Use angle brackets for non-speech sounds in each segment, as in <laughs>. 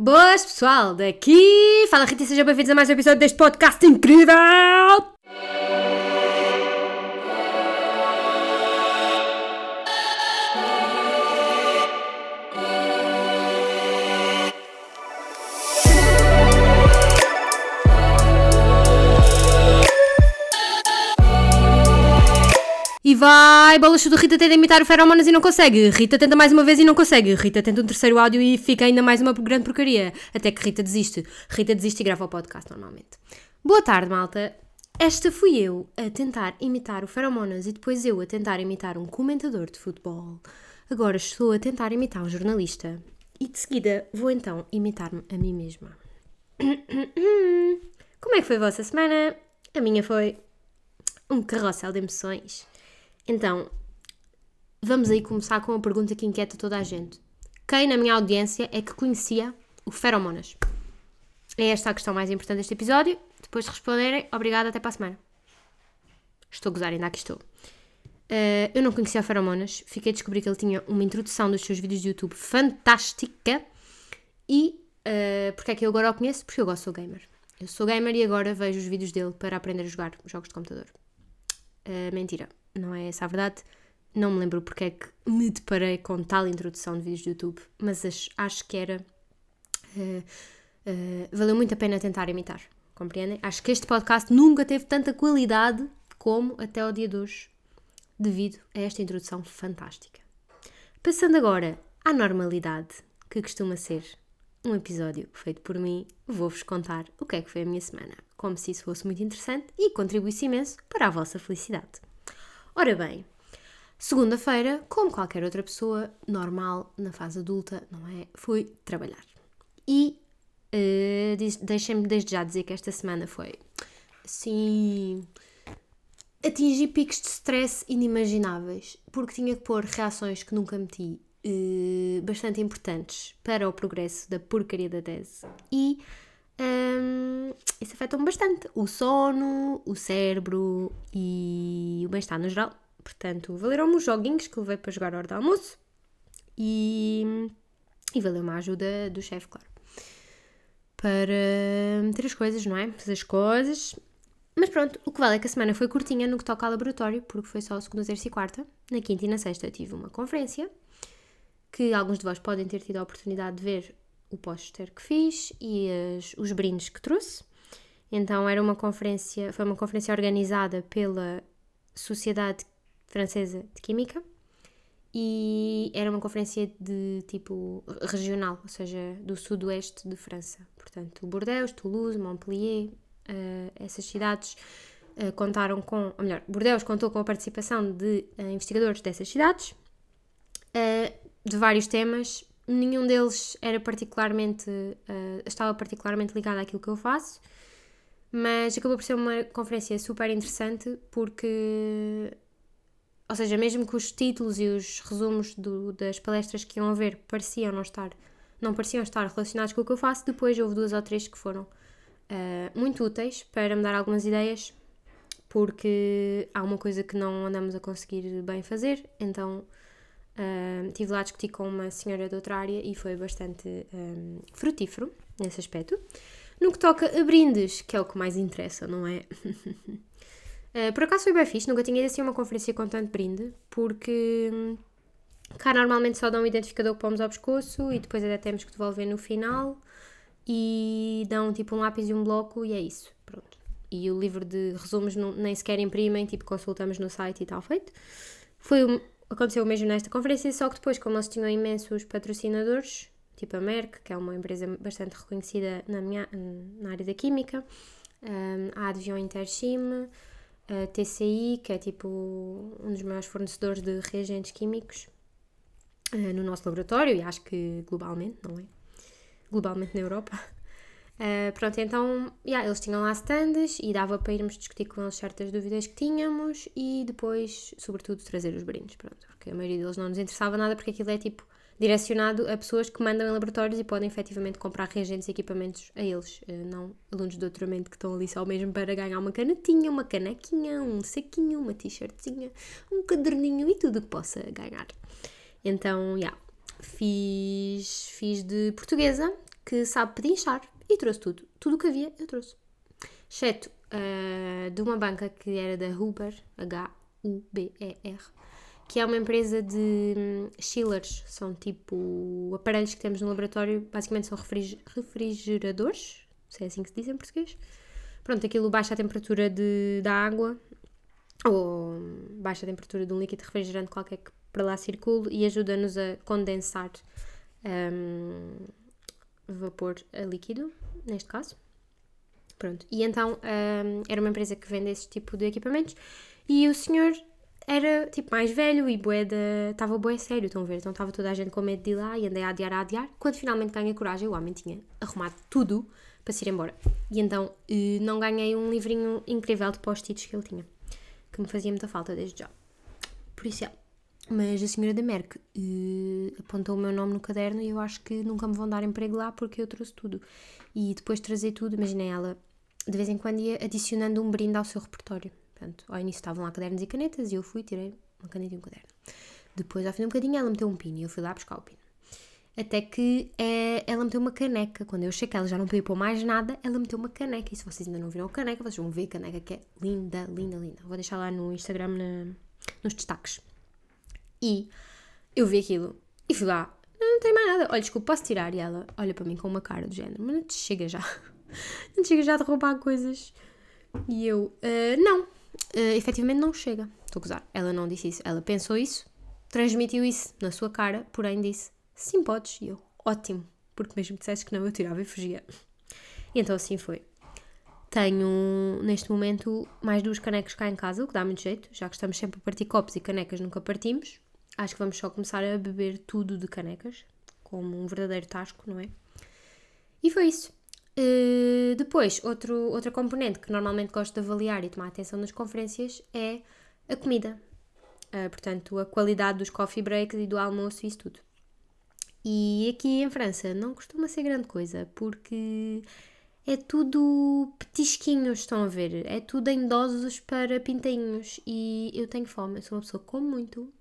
Boas pessoal, daqui fala Rita sejam bem-vindos a mais um episódio deste podcast incrível! Vai, bola chuta, Rita tenta imitar o Feromonas e não consegue. Rita tenta mais uma vez e não consegue. Rita tenta um terceiro áudio e fica ainda mais uma grande porcaria. Até que Rita desiste. Rita desiste e grava o podcast normalmente. Boa tarde, malta. Esta fui eu a tentar imitar o Feromonas e depois eu a tentar imitar um comentador de futebol. Agora estou a tentar imitar um jornalista. E de seguida vou então imitar-me a mim mesma. <coughs> Como é que foi a vossa semana? A minha foi um carrossel de emoções. Então, vamos aí começar com uma pergunta que inquieta toda a gente. Quem na minha audiência é que conhecia o Feromonas? É esta a questão mais importante deste episódio. Depois de responderem, obrigada, até para a semana. Estou a gozar, ainda aqui estou. Uh, eu não conhecia o Feromonas, fiquei a descobrir que ele tinha uma introdução dos seus vídeos de YouTube fantástica. E uh, porque é que eu agora o conheço? Porque eu gosto, sou gamer. Eu sou gamer e agora vejo os vídeos dele para aprender a jogar jogos de computador. Uh, mentira, não é essa a verdade. Não me lembro porque é que me deparei com tal introdução de vídeos do YouTube, mas acho, acho que era. Uh, uh, valeu muito a pena tentar imitar, compreendem? Acho que este podcast nunca teve tanta qualidade como até ao dia de hoje, devido a esta introdução fantástica. Passando agora à normalidade, que costuma ser um episódio feito por mim, vou-vos contar o que é que foi a minha semana, como se isso fosse muito interessante e contribuísse imenso para a vossa felicidade. Ora bem, segunda-feira, como qualquer outra pessoa normal na fase adulta, não é? Fui trabalhar. E uh, deixem-me desde já dizer que esta semana foi assim. Atingi picos de stress inimagináveis, porque tinha que pôr reações que nunca meti uh, bastante importantes para o progresso da porcaria da tese. E um, isso afeta-me bastante. O sono, o cérebro e o bem-estar no geral. Portanto, valeram-me os joguinhos que levei para jogar a hora do almoço e, e valeu-me a ajuda do chefe, claro. Para meter as coisas, não é? Fazer as coisas. Mas pronto, o que vale é que a semana foi curtinha no que toca ao laboratório, porque foi só segunda, terça e quarta. Na quinta e na sexta tive uma conferência que alguns de vós podem ter tido a oportunidade de ver o póster que fiz e as, os brindes que trouxe. Então era uma conferência, foi uma conferência organizada pela Sociedade Francesa de Química e era uma conferência de tipo regional, ou seja, do sudoeste de França. Portanto, Bordeaux, Toulouse, Montpellier, uh, essas cidades uh, contaram com, ou melhor, Bordeaux contou com a participação de uh, investigadores dessas cidades de vários temas nenhum deles era particularmente uh, estava particularmente ligado àquilo que eu faço mas acabou por ser uma conferência super interessante porque ou seja, mesmo que os títulos e os resumos do, das palestras que iam haver pareciam não estar não pareciam estar relacionados com o que eu faço, depois houve duas ou três que foram uh, muito úteis para me dar algumas ideias porque há uma coisa que não andamos a conseguir bem fazer, então um, tive lá a discutir com uma senhora de outra área e foi bastante um, frutífero nesse aspecto. No que toca a brindes, que é o que mais interessa, não é? uh, <laughs> por acaso foi bem fixe, nunca tinha ido assim uma conferência com tanto brinde, porque hum, cá normalmente só dão um identificador que pomos ao pescoço e depois até temos que devolver no final e dão tipo um lápis e um bloco e é isso, pronto. E o livro de resumos não, nem sequer imprimem, tipo consultamos no site e tal feito. Foi aconteceu o mesmo nesta conferência, só que depois, como eles tinham imensos patrocinadores, tipo a Merck, que é uma empresa bastante reconhecida na, minha, na área da química, um, a Advion Interchim, a TCI, que é tipo um dos maiores fornecedores de reagentes químicos uh, no nosso laboratório e acho que globalmente, não é? Globalmente na Europa. Uh, pronto, então, yeah, eles tinham lá stands e dava para irmos discutir com eles certas dúvidas que tínhamos e depois, sobretudo, trazer os brindes, pronto, porque a maioria deles não nos interessava nada porque aquilo é tipo direcionado a pessoas que mandam em laboratórios e podem efetivamente comprar reagentes e equipamentos a eles, uh, não alunos de doutoramento que estão ali só mesmo para ganhar uma canetinha, uma canequinha, um saquinho, uma t-shirtzinha, um caderninho e tudo que possa ganhar. Então, já, yeah, fiz, fiz de portuguesa, que sabe pedinchar e trouxe tudo. Tudo o que havia, eu trouxe. Exceto uh, de uma banca que era da Huber, H-U-B-E-R, que é uma empresa de um, chillers, são tipo aparelhos que temos no laboratório, basicamente são refrigeradores, se é assim que se diz em português. Pronto, aquilo baixa a temperatura de, da água, ou baixa a temperatura de um líquido refrigerante qualquer que para lá circule e ajuda-nos a condensar um, vapor a líquido, neste caso. Pronto, e então um, era uma empresa que vende esse tipo de equipamentos e o senhor era tipo mais velho e boeda, estava bué sério, estão a ver? Então estava toda a gente com medo de ir lá e andei a adiar, a adiar. Quando finalmente ganhei coragem, o homem tinha arrumado tudo para se ir embora. E então eh, não ganhei um livrinho incrível de post-its que ele tinha, que me fazia muita falta desde já. Por isso é. Mas a senhora da Merck uh, apontou o meu nome no caderno e eu acho que nunca me vão dar emprego lá porque eu trouxe tudo. E depois de trazer tudo, imaginei ela, de vez em quando ia adicionando um brinde ao seu repertório. Portanto, ao início estavam lá cadernos e canetas e eu fui, tirei uma caneta e um caderno. Depois, ao fim de um bocadinho, ela meteu um pino e eu fui lá buscar o pino. Até que é, ela meteu uma caneca. Quando eu achei que ela já não podia pôr mais nada, ela meteu uma caneca. E se vocês ainda não viram a caneca, vocês vão ver a caneca que é linda, linda, linda. Vou deixar lá no Instagram na, nos destaques. E eu vi aquilo e fui lá, não tem mais nada. Olha, desculpa, posso tirar? E ela olha para mim com uma cara do género, mas não te chega já. <laughs> Não te chega já de roubar coisas. E eu, uh, não, uh, efetivamente não chega. Estou a gozar. Ela não disse isso. Ela pensou isso, transmitiu isso na sua cara, porém disse, sim, podes. E eu, ótimo, porque mesmo que dissesse que não, eu tirava e fugia. E então assim foi. Tenho, neste momento, mais duas canecas cá em casa, o que dá muito jeito, já que estamos sempre a partir copos e canecas nunca partimos. Acho que vamos só começar a beber tudo de canecas, como um verdadeiro tasco, não é? E foi isso. Uh, depois, outro, outra componente que normalmente gosto de avaliar e tomar atenção nas conferências é a comida. Uh, portanto, a qualidade dos coffee breaks e do almoço e isso tudo. E aqui em França não costuma ser grande coisa, porque é tudo petisquinhos, estão a ver? É tudo em doses para pintainhos. E eu tenho fome, eu sou uma pessoa que come muito,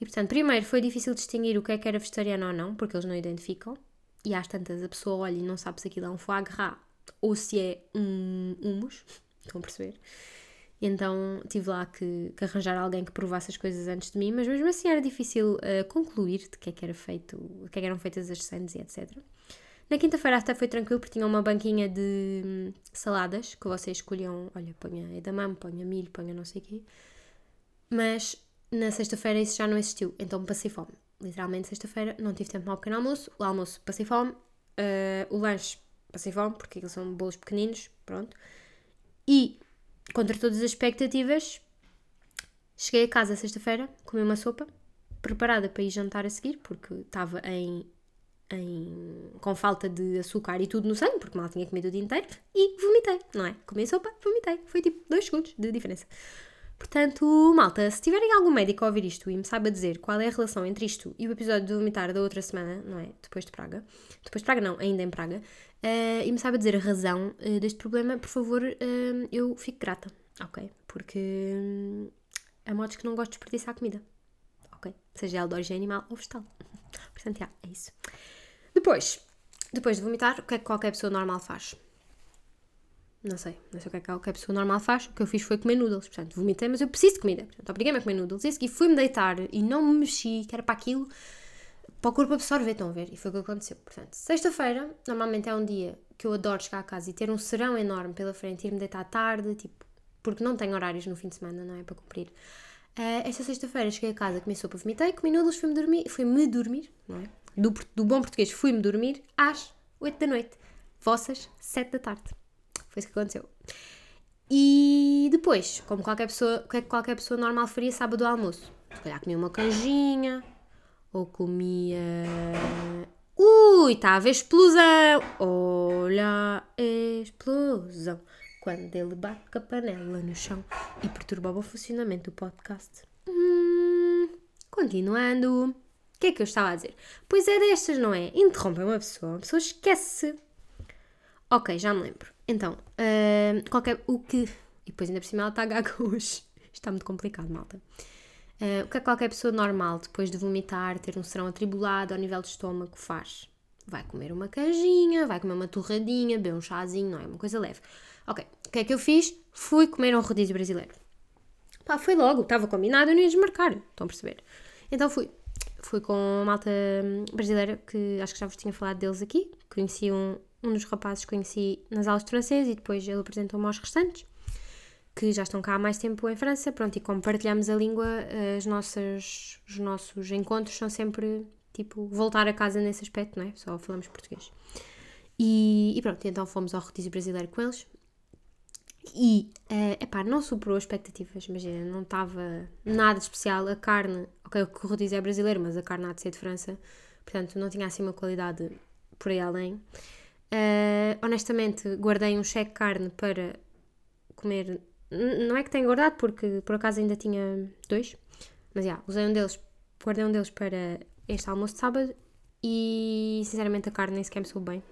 e portanto, primeiro foi difícil distinguir o que é que era vegetariano ou não, porque eles não identificam. E às tantas a pessoa olha e não sabe se aquilo é um foie gras ou se é um humus. <laughs> Estão a perceber? Então tive lá que, que, arranjar alguém que provasse as coisas antes de mim, mas mesmo assim era difícil uh, concluir de que é que era feito, de que, é que eram feitas as sandes e etc. Na quinta-feira até foi tranquilo porque tinha uma banquinha de hum, saladas que vocês escolhiam, olha, ponha edamame, ponha milho, ponha não sei o quê. Mas na sexta-feira isso já não existiu, então passei fome. Literalmente, sexta-feira não tive tempo para o pequeno almoço. O almoço passei fome. Uh, o lanche passei fome, porque aquilo são bolos pequeninos, pronto. E, contra todas as expectativas, cheguei a casa sexta-feira, comi uma sopa, preparada para ir jantar a seguir, porque estava em, em, com falta de açúcar e tudo no sangue, porque mal tinha comido o dia inteiro, e vomitei, não é? Comi sopa, vomitei. Foi tipo dois segundos de diferença. Portanto, malta, se tiverem algum médico a ouvir isto e me saiba dizer qual é a relação entre isto e o episódio de vomitar da outra semana, não é? Depois de Praga, depois de Praga não, ainda em Praga, uh, e me saiba dizer a razão uh, deste problema, por favor, uh, eu fico grata, ok? Porque um, há modos que não gosto de desperdiçar comida, ok? Seja ela de origem animal ou vegetal. <laughs> Portanto, já, é isso. Depois, depois de vomitar, o que é que qualquer pessoa normal faz? Não sei, não sei o que é que a pessoa normal faz. O que eu fiz foi comer noodles. Portanto, vomitei, mas eu preciso de comida. Portanto, obriguei-me a comer noodles. E segui, fui-me deitar e não me mexi, que era para aquilo, para o corpo absorver, estão a ver? E foi o que aconteceu. Portanto, sexta-feira, normalmente é um dia que eu adoro chegar a casa e ter um serão enorme pela frente, ir-me deitar tarde, tipo, porque não tenho horários no fim de semana, não é? Para cumprir. Uh, esta sexta-feira cheguei a casa, comi sopa, vomitei, comi noodles, fui-me dormir, fui-me dormir, não é? Do, do bom português, fui-me dormir às 8 da noite. Vossas, 7 da tarde. Foi isso que aconteceu. E depois, como qualquer pessoa, o que é que qualquer pessoa normal faria sábado ao almoço? Se calhar comia uma canjinha, ou comia. Ui, está a haver explosão! Olha a explosão! Quando ele bate a panela no chão e perturbava o funcionamento do podcast. Hum, continuando. O que é que eu estava a dizer? Pois é destas, não é? Interrompem uma pessoa, a pessoa esquece. Ok, já me lembro. Então, uh, qualquer. O que. E depois ainda por cima ela está <laughs> gaga hoje. Está muito complicado, malta. Uh, o que é que qualquer pessoa normal, depois de vomitar, ter um serão atribulado ao nível do estômago, faz? vai comer uma canjinha, vai comer uma torradinha, beber um chazinho, não é? Uma coisa leve. Ok, o que é que eu fiz? Fui comer um rodízio brasileiro. Pá, foi logo, estava combinado, eu não ia desmarcar, estão a perceber? Então fui. Fui com uma malta brasileira que acho que já vos tinha falado deles aqui. Conheci um, um dos rapazes, conheci nas aulas de francês e depois ele apresentou-me aos restantes que já estão cá há mais tempo em França, pronto, e como partilhamos a língua, as nossas, os nossos encontros são sempre, tipo, voltar a casa nesse aspecto, não é? Só falamos português. E, e pronto, então fomos ao rodízio brasileiro com eles. E, uh, epá, não superou as expectativas, imagina, não estava nada especial. A carne, ok, o que o rodízio é brasileiro, mas a carne há de ser de França, portanto não tinha assim uma qualidade por aí além. Uh, honestamente, guardei um cheque carne para comer não é que tenha guardado, porque por acaso ainda tinha dois, mas já, usei um deles, guardei um deles para este almoço de sábado e sinceramente a carne nem sequer me soube bem.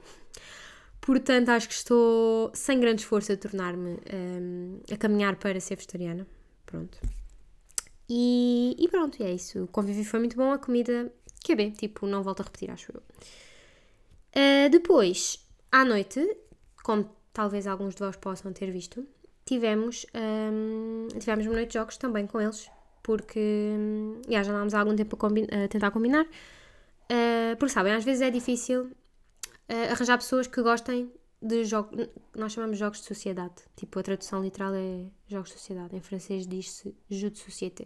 Portanto, acho que estou sem grande esforço a tornar-me um, a caminhar para ser vegetariana. Pronto. E, e pronto, é isso. O convívio foi muito bom, a comida que é bem, tipo, não volto a repetir, acho eu. Uh, depois, à noite, como talvez alguns de vós possam ter visto, tivemos, um, tivemos uma noite de jogos também com eles, porque um, já, já andámos há algum tempo a, combi a tentar combinar. Uh, porque sabem, às vezes é difícil uh, arranjar pessoas que gostem de jogos. Nós chamamos jogos de sociedade. Tipo, a tradução literal é jogos de sociedade. Em francês diz-se jeu de société.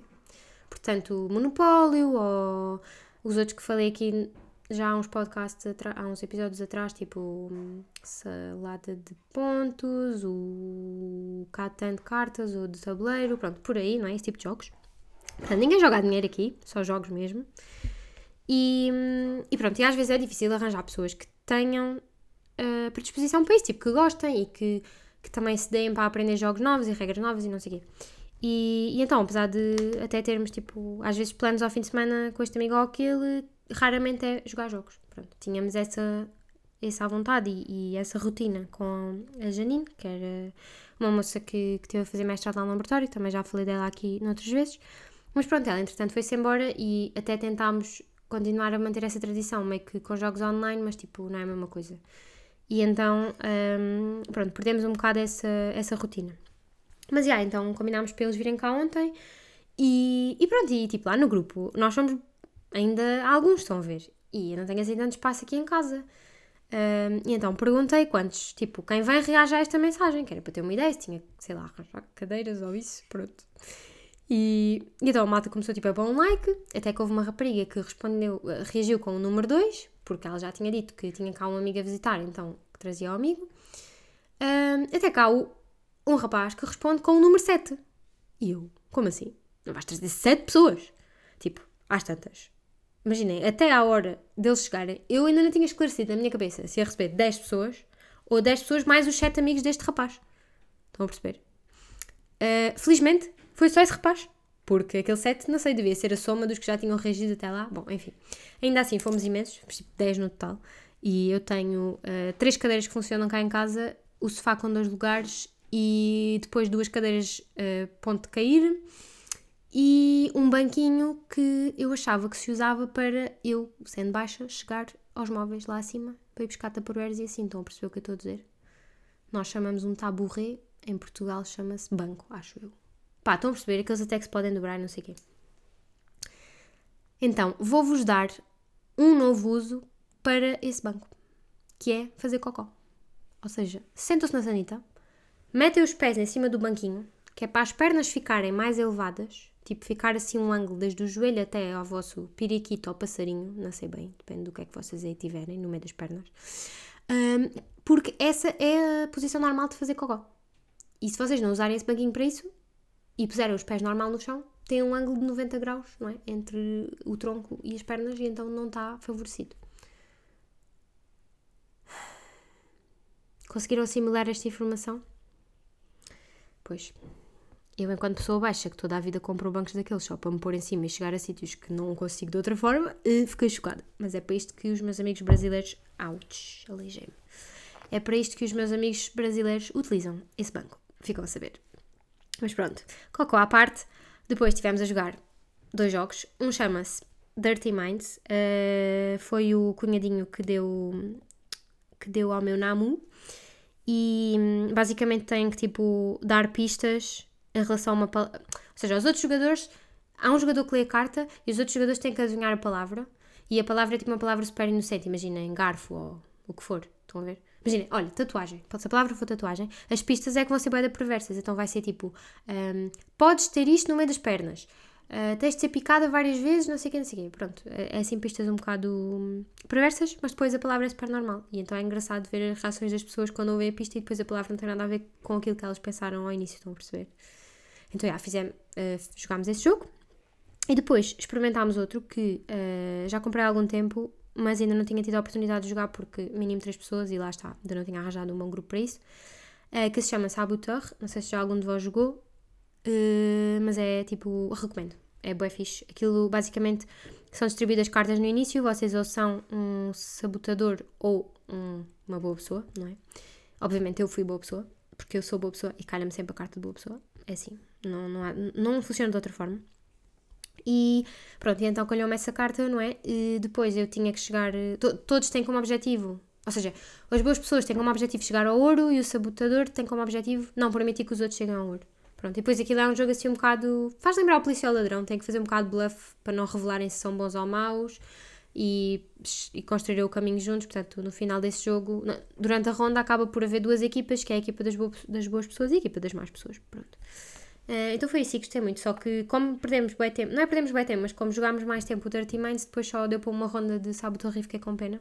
Portanto, Monopólio ou os outros que falei aqui já há uns podcasts, há uns episódios atrás, tipo Salada de Pontos, o Catan de Cartas, o de Tabuleiro, pronto, por aí, não é? Esse tipo de jogos. Portanto, ninguém joga dinheiro aqui, só jogos mesmo. E, e pronto, e às vezes é difícil arranjar pessoas que tenham uh, predisposição para isso, tipo, que gostem e que, que também se deem para aprender jogos novos e regras novas e não sei o quê. E, e, então, apesar de até termos, tipo, às vezes planos ao fim de semana com este amigo ou aquele, raramente é jogar jogos. Pronto, tínhamos essa, essa vontade e, e, essa rotina com a Janine, que era uma moça que, que teve a fazer mestrado lá no laboratório, também já falei dela aqui noutras vezes. Mas pronto, ela entretanto foi-se embora e até tentámos continuar a manter essa tradição, meio que com jogos online, mas tipo, não é a mesma coisa. E então, um, pronto, perdemos um bocado essa, essa rotina. Mas já, yeah, então combinámos para eles virem cá ontem e, e pronto, e tipo lá no grupo, nós somos ainda alguns estão a ver. E eu não tenho assim tanto espaço aqui em casa. Um, e então perguntei quantos, tipo, quem vem reage a esta mensagem, que era para ter uma ideia, se tinha, sei lá, arranjar cadeiras ou isso, pronto. E, e então a malta começou tipo a pôr um like, até que houve uma rapariga que respondeu, reagiu com o número 2, porque ela já tinha dito que tinha cá uma amiga a visitar, então que trazia o amigo. Um, até cá o, um rapaz que responde com o número 7. E eu, como assim? Não vais trazer 7 pessoas? Tipo, às tantas. Imaginem, até à hora deles chegarem, eu ainda não tinha esclarecido na minha cabeça se ia receber 10 pessoas ou 10 pessoas mais os 7 amigos deste rapaz. Estão a perceber? Uh, felizmente, foi só esse rapaz. Porque aquele 7, não sei, devia ser a soma dos que já tinham reagido até lá. Bom, enfim. Ainda assim, fomos imensos, tipo 10 no total. E eu tenho uh, três cadeiras que funcionam cá em casa, o sofá com dois lugares e depois duas cadeiras uh, ponto de cair e um banquinho que eu achava que se usava para eu, sendo baixa, chegar aos móveis lá acima para ir buscar taparoeiros e assim. Estão a perceber o que eu estou a dizer? Nós chamamos um taburré, em Portugal chama-se banco, acho eu. Pá, estão a perceber? Aqueles até que se podem dobrar, não sei o quê. Então, vou-vos dar um novo uso para esse banco, que é fazer cocó. Ou seja, sentam-se na sanita, metem os pés em cima do banquinho, que é para as pernas ficarem mais elevadas Tipo, ficar assim um ângulo desde o joelho até ao vosso periquito ou passarinho, não sei bem, depende do que é que vocês aí tiverem no meio das pernas. Um, porque essa é a posição normal de fazer cocó. E se vocês não usarem esse banquinho para isso e puserem os pés normal no chão, tem um ângulo de 90 graus, não é? Entre o tronco e as pernas e então não está favorecido. Conseguiram assimilar esta informação? Pois, eu, enquanto pessoa baixa, que toda a vida compro bancos daqueles só para me pôr em cima e chegar a sítios que não consigo de outra forma, eh, fiquei chocada. Mas é para isto que os meus amigos brasileiros. Ouch, aleijei-me. É para isto que os meus amigos brasileiros utilizam esse banco. Ficam a saber. Mas pronto, cocô à parte. Depois estivemos a jogar dois jogos. Um chama-se Dirty Minds. Uh, foi o cunhadinho que deu, que deu ao meu Namu. E hum, basicamente tem que tipo dar pistas em relação a uma palavra. Ou seja, os outros jogadores. Há um jogador que lê a carta e os outros jogadores têm que adivinhar a palavra. E a palavra é tipo uma palavra super inocente. Imaginem, garfo ou o que for. Estão a ver? Imaginem, olha, tatuagem. Se a palavra for tatuagem, as pistas é que vão ser bem perversas. Então vai ser tipo: um, podes ter isto no meio das pernas. Uh, tens de ser picada várias vezes, não sei o que, não sei o quê. Pronto, é, é assim pistas um bocado hum, perversas, mas depois a palavra é super normal. E então é engraçado ver as reações das pessoas quando ouvem a pista e depois a palavra não tem nada a ver com aquilo que elas pensaram ao início, estão a perceber? Então, já, fizemos, uh, jogámos esse jogo e depois experimentámos outro que uh, já comprei há algum tempo, mas ainda não tinha tido a oportunidade de jogar porque mínimo três pessoas e lá está, ainda não tinha arranjado um bom grupo para isso. Uh, que se chama Saboteur, não sei se já algum de vós jogou, mas é tipo, recomendo, é bué fixe. Aquilo basicamente são distribuídas cartas no início, vocês ou são um sabotador ou um, uma boa pessoa, não é? Obviamente eu fui boa pessoa, porque eu sou boa pessoa e calha-me sempre a carta de boa pessoa, é assim, não, não, há, não funciona de outra forma. E pronto, e então calhou-me essa carta, não é? E depois eu tinha que chegar. To, todos têm como objetivo, ou seja, as boas pessoas têm como objetivo chegar ao ouro e o sabotador tem como objetivo não permitir que os outros cheguem ao ouro. Pronto, e depois aquilo é um jogo assim um bocado. faz lembrar o policial ladrão, tem que fazer um bocado de bluff para não revelarem se são bons ou maus e, e construir o caminho juntos. Portanto, no final desse jogo, durante a ronda, acaba por haver duas equipas, que é a equipa das, das boas pessoas e a equipa das más pessoas. Pronto. Uh, então foi assim gostei muito, só que como perdemos bem tempo, não é perdemos bem tempo, mas como jogámos mais tempo o Dirty Minds, depois só deu para uma ronda de sábado horrível, fiquei com pena.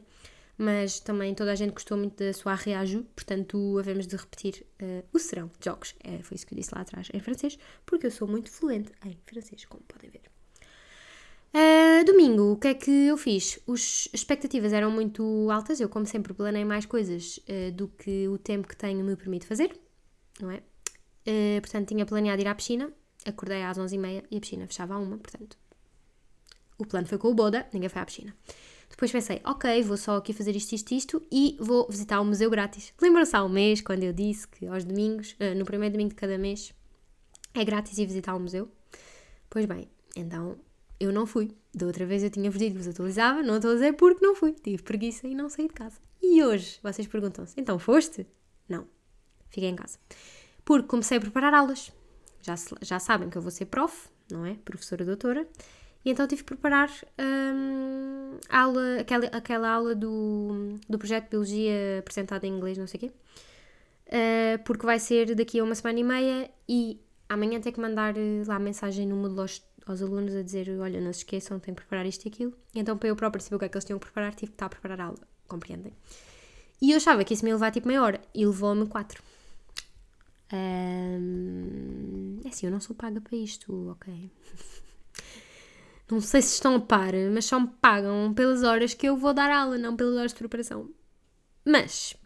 Mas também toda a gente gostou muito da sua reaju, portanto havemos de repetir uh, o serão de jogos. É, foi isso que eu disse lá atrás em francês, porque eu sou muito fluente em francês, como podem ver. Uh, domingo, o que é que eu fiz? As expectativas eram muito altas, eu como sempre planei mais coisas do que o tempo que tenho me permite fazer, não é? Uh, portanto, tinha planeado ir à piscina, acordei às 11h30 e a piscina fechava à 1 portanto, o plano foi com o Boda, ninguém foi à piscina. Depois pensei, ok, vou só aqui fazer isto, isto, isto e vou visitar o museu grátis. Lembram-se há um mês, quando eu disse que aos domingos, uh, no primeiro domingo de cada mês, é grátis ir visitar o museu? Pois bem, então eu não fui. Da outra vez eu tinha dito que vos atualizava, não atualizei porque não fui. Tive preguiça e não saí de casa. E hoje, vocês perguntam-se, então foste? Não, fiquei em casa porque comecei a preparar aulas. Já, já sabem que eu vou ser prof, não é? Professora doutora. E então tive que preparar hum, aula, aquela, aquela aula do, do projeto de Biologia apresentada em inglês, não sei o quê. Uh, porque vai ser daqui a uma semana e meia e amanhã tenho que mandar eh, lá mensagem no Moodle aos, aos alunos a dizer olha, não se esqueçam, tenho que preparar isto e aquilo. E então para eu próprio saber o que é que eles tinham que preparar, tive que estar a preparar a aula, compreendem? E eu achava que isso me ia levar tipo meia hora e levou-me quatro. Um, é assim, eu não sou paga para isto, ok? <laughs> Não sei se estão a par, mas só me pagam pelas horas que eu vou dar aula, não pelas horas de preparação. Mas,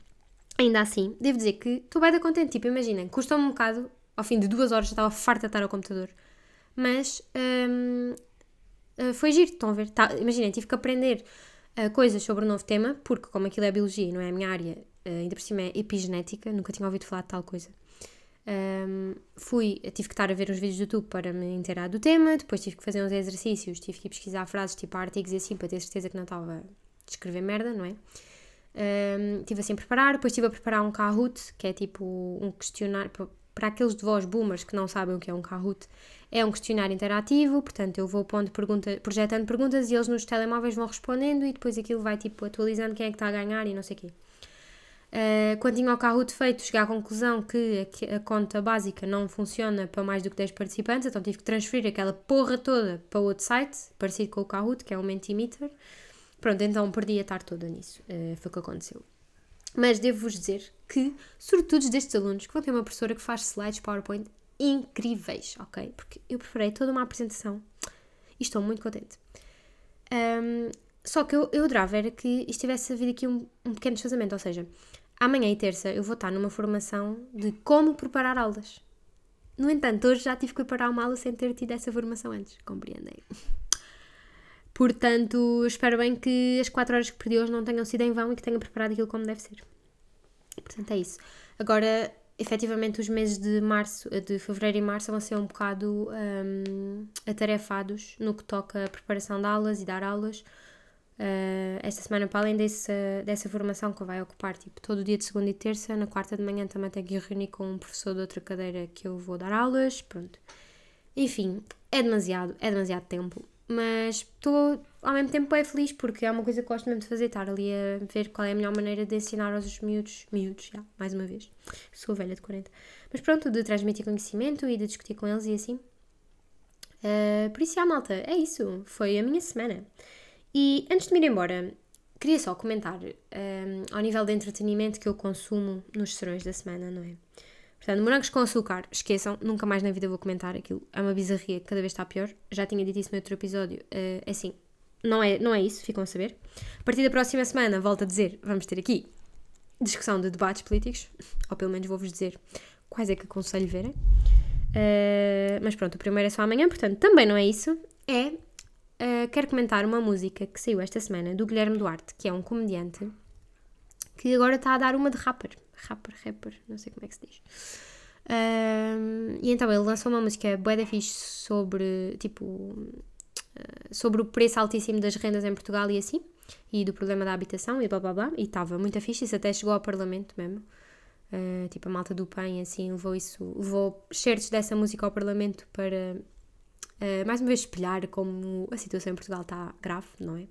ainda assim, devo dizer que estou bem da contente. Tipo, imaginem, custa-me um bocado, ao fim de duas horas já estava farta de estar ao computador. Mas um, eh, foi giro, estão a ver? Tá, imaginem, tive que aprender uh, coisas sobre o um novo tema, porque como aquilo é biologia, não é a minha área, uh, ainda por cima é epigenética, nunca tinha ouvido falar de tal coisa. Um, fui, tive que estar a ver uns vídeos do YouTube para me inteirar do tema, depois tive que fazer uns exercícios, tive que pesquisar frases tipo artigos e assim para ter certeza que não estava a escrever merda, não é? Um, estive assim a preparar, depois estive a preparar um Kahoot, que é tipo um questionário, para aqueles de vós boomers que não sabem o que é um Kahoot, é um questionário interativo, portanto eu vou pondo pergunta, projetando perguntas e eles nos telemóveis vão respondendo e depois aquilo vai tipo atualizando quem é que está a ganhar e não sei o quê. Uh, quando tinha o Kahoot feito, cheguei à conclusão que a, a, conta básica não funciona para mais do que 10 participantes, então tive que transferir aquela porra toda para outro site, parecido com o Kahoot, que é o Mentimeter. Pronto, então perdi a tarde toda nisso. Uh, foi o que aconteceu. Mas devo-vos dizer que, sobretudo destes alunos, que vão ter uma professora que faz slides PowerPoint incríveis, ok? Porque eu preparei toda uma apresentação e estou muito contente. Um, só que eu, eu adorava era que isto tivesse havido aqui um, um pequeno desfazamento, ou seja, Amanhã e terça eu vou estar numa formação de como preparar aulas. No entanto, hoje já tive que preparar uma aula sem ter tido essa formação antes, compreendem? Portanto, espero bem que as 4 horas que perdi hoje não tenham sido em vão e que tenha preparado aquilo como deve ser. Portanto, é isso. Agora, efetivamente os meses de março, de fevereiro e março vão ser um bocado um, atarefados no que toca a preparação de aulas e dar aulas. Uh, esta semana, para além desse, dessa formação que vai ocupar tipo, todo o dia de segunda e terça, na quarta de manhã também tenho que reunir com um professor de outra cadeira que eu vou dar aulas. Pronto. Enfim, é demasiado, é demasiado tempo. Mas estou ao mesmo tempo bem feliz porque é uma coisa que gosto mesmo de fazer, estar ali a ver qual é a melhor maneira de ensinar aos miúdos, miúdos, já, mais uma vez, sou velha de 40, mas pronto, de transmitir conhecimento e de discutir com eles e assim. Uh, por isso, já, malta, é isso, foi a minha semana. E antes de me ir embora, queria só comentar um, ao nível de entretenimento que eu consumo nos serões da semana, não é? Portanto, morangos com açúcar, esqueçam, nunca mais na vida vou comentar aquilo. É uma bizarria que cada vez está pior. Já tinha dito isso no outro episódio. Uh, assim, não é, não é isso, ficam a saber. A partir da próxima semana, volto a dizer, vamos ter aqui discussão de debates políticos, <laughs> ou pelo menos vou-vos dizer quais é que aconselho verem. Uh, mas pronto, o primeiro é só amanhã, portanto também não é isso. É, uh, quero comentar uma música que saiu esta semana do Guilherme Duarte, que é um comediante que agora está a dar uma de rapper rapper, rapper, não sei como é que se diz. Um, e então ele lançou uma música bué fixe sobre, tipo, uh, sobre o preço altíssimo das rendas em Portugal e assim, e do problema da habitação e blá blá blá, e estava muito fixe, isso até chegou ao Parlamento mesmo. Uh, tipo, a malta do PEN, assim, levou isso, levou certos dessa música ao Parlamento para, uh, mais uma vez, espelhar como a situação em Portugal está grave, não é?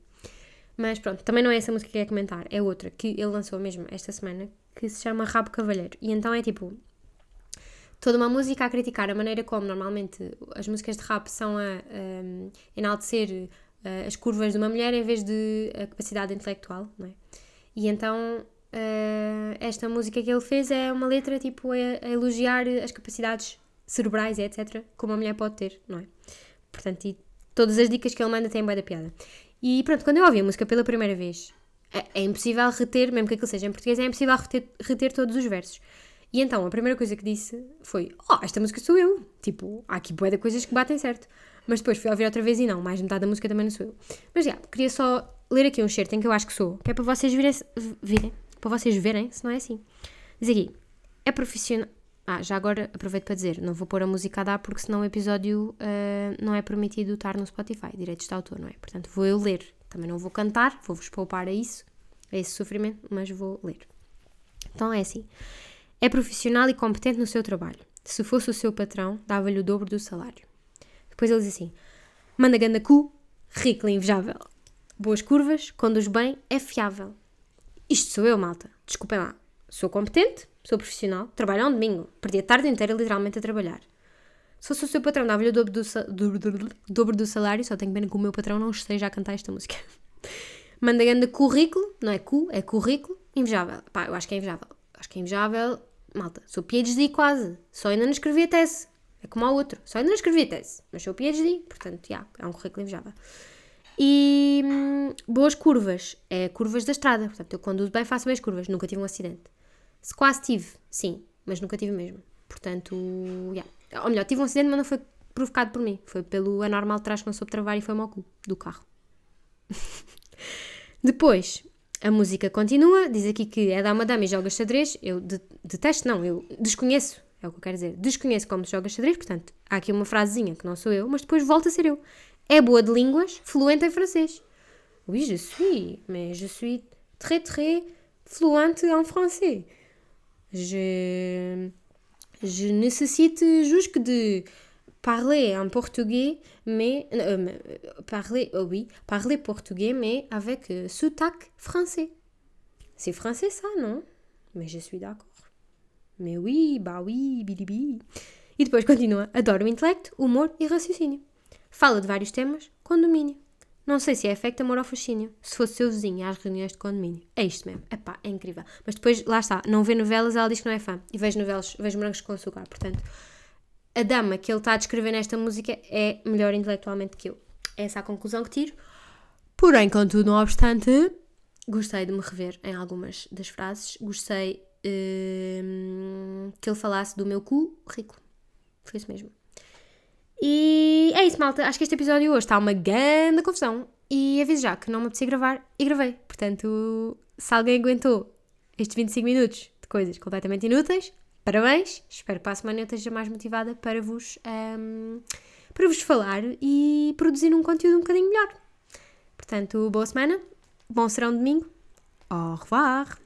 Mas pronto, também não é essa música que quer comentar, é outra que ele lançou mesmo esta semana, que se chama Rabo Cavalheiro. E então é tipo toda uma música a criticar a maneira como normalmente as músicas de rap são a, um, enaltecer uh, as curvas de uma mulher em vez de a capacidade intelectual, não é? E então uh, esta música que ele fez é uma letra tipo a, a elogiar as capacidades cerebrais etc. como a mulher pode ter, não é? Portanto, e todas as dicas que ele manda têm bem da piada. E pronto, quando eu ouvi a música pela primeira vez, é, é, impossível reter, mesmo que aquilo seja em português, é impossível reter, reter todos os versos. E então a primeira coisa que disse foi: Oh, esta música sou eu. Tipo, há aqui boa de coisas que batem certo. Mas depois fui ouvir outra vez e não, mais metade da música também não sou eu. Mas já, queria só ler aqui um certo em que eu acho que sou, que é para vocês virem, virem para vocês verem se não é assim. Diz aqui: É profissional. Ah, já agora aproveito para dizer, não vou pôr a música a dar porque senão o episódio uh, não é permitido estar no Spotify, direitos de autor, não é? Portanto, vou eu ler. Também não vou cantar, vou-vos poupar a isso, a esse sofrimento, mas vou ler. Então é assim: é profissional e competente no seu trabalho. Se fosse o seu patrão, dava-lhe o dobro do salário. Depois ele diz assim: manda ganda cu, rico e invejável. Boas curvas, conduz bem, é fiável. Isto sou eu, malta. Desculpem lá. Sou competente, sou profissional, trabalho um domingo. Perdi a tarde inteira literalmente a trabalhar. Se fosse o seu patrão, dava-lhe o dobro do, do, do, dobro do salário, só tenho pena que o meu patrão não esteja a cantar esta música. <laughs> Manda grande currículo, não é cu, é currículo, invejável. Pá, eu acho que é invejável. Acho que é invejável. Malta, sou PhD quase. Só ainda não escrevi a tese. É como ao outro. Só ainda não escrevi a tese. Mas sou PhD, portanto, já, é um currículo invejável. E hum, boas curvas. É curvas da estrada. Portanto, eu conduzo bem, faço bem as curvas. Nunca tive um acidente. Se quase tive, sim, mas nunca tive mesmo. Portanto, já. Ou melhor, tive um acidente, mas não foi provocado por mim. Foi pelo anormal de trás que não soube travar e foi-me ao cu do carro. <laughs> Depois, a música continua, diz aqui que é da madame e joga xadrez. Eu de, detesto, não, eu desconheço, é o que eu quero dizer. Desconheço como se joga xadrez, portanto, há aqui uma frasezinha que não sou eu, mas depois volta a ser eu. É boa de línguas, fluente em francês. Oui, je suis, mais je suis très très fluente en français. Je, je nécessite juste de parler en portugais, mais euh, parler, oh oui, parler portugais, mais avec euh, sous-tac français. C'est français ça, non? Mais je suis d'accord. Mais oui, bah oui, bilibi. E depois continua. Adoro o intelecto, humor e raciocínio. Fala de vários temas com domínio. Não sei se é efeito amor ou fascínio. Se fosse seu vizinho às reuniões de condomínio. É isto mesmo. Epá, é incrível. Mas depois, lá está, não vê novelas, ela diz que não é fã. E vejo novelas, vejo morangos com açúcar. Portanto, a dama que ele está a descrever nesta música é melhor intelectualmente que eu. É essa a conclusão que tiro. Porém, contudo, não obstante, gostei de me rever em algumas das frases. Gostei hum, que ele falasse do meu cu rico. Foi isso mesmo. E é isso, malta. Acho que este episódio hoje está uma grande confusão. E aviso já que não me apetecia gravar e gravei. Portanto, se alguém aguentou estes 25 minutos de coisas completamente inúteis, parabéns. Espero que para a semana eu esteja mais motivada para vos, um, para vos falar e produzir um conteúdo um bocadinho melhor. Portanto, boa semana, bom serão domingo. Au revoir!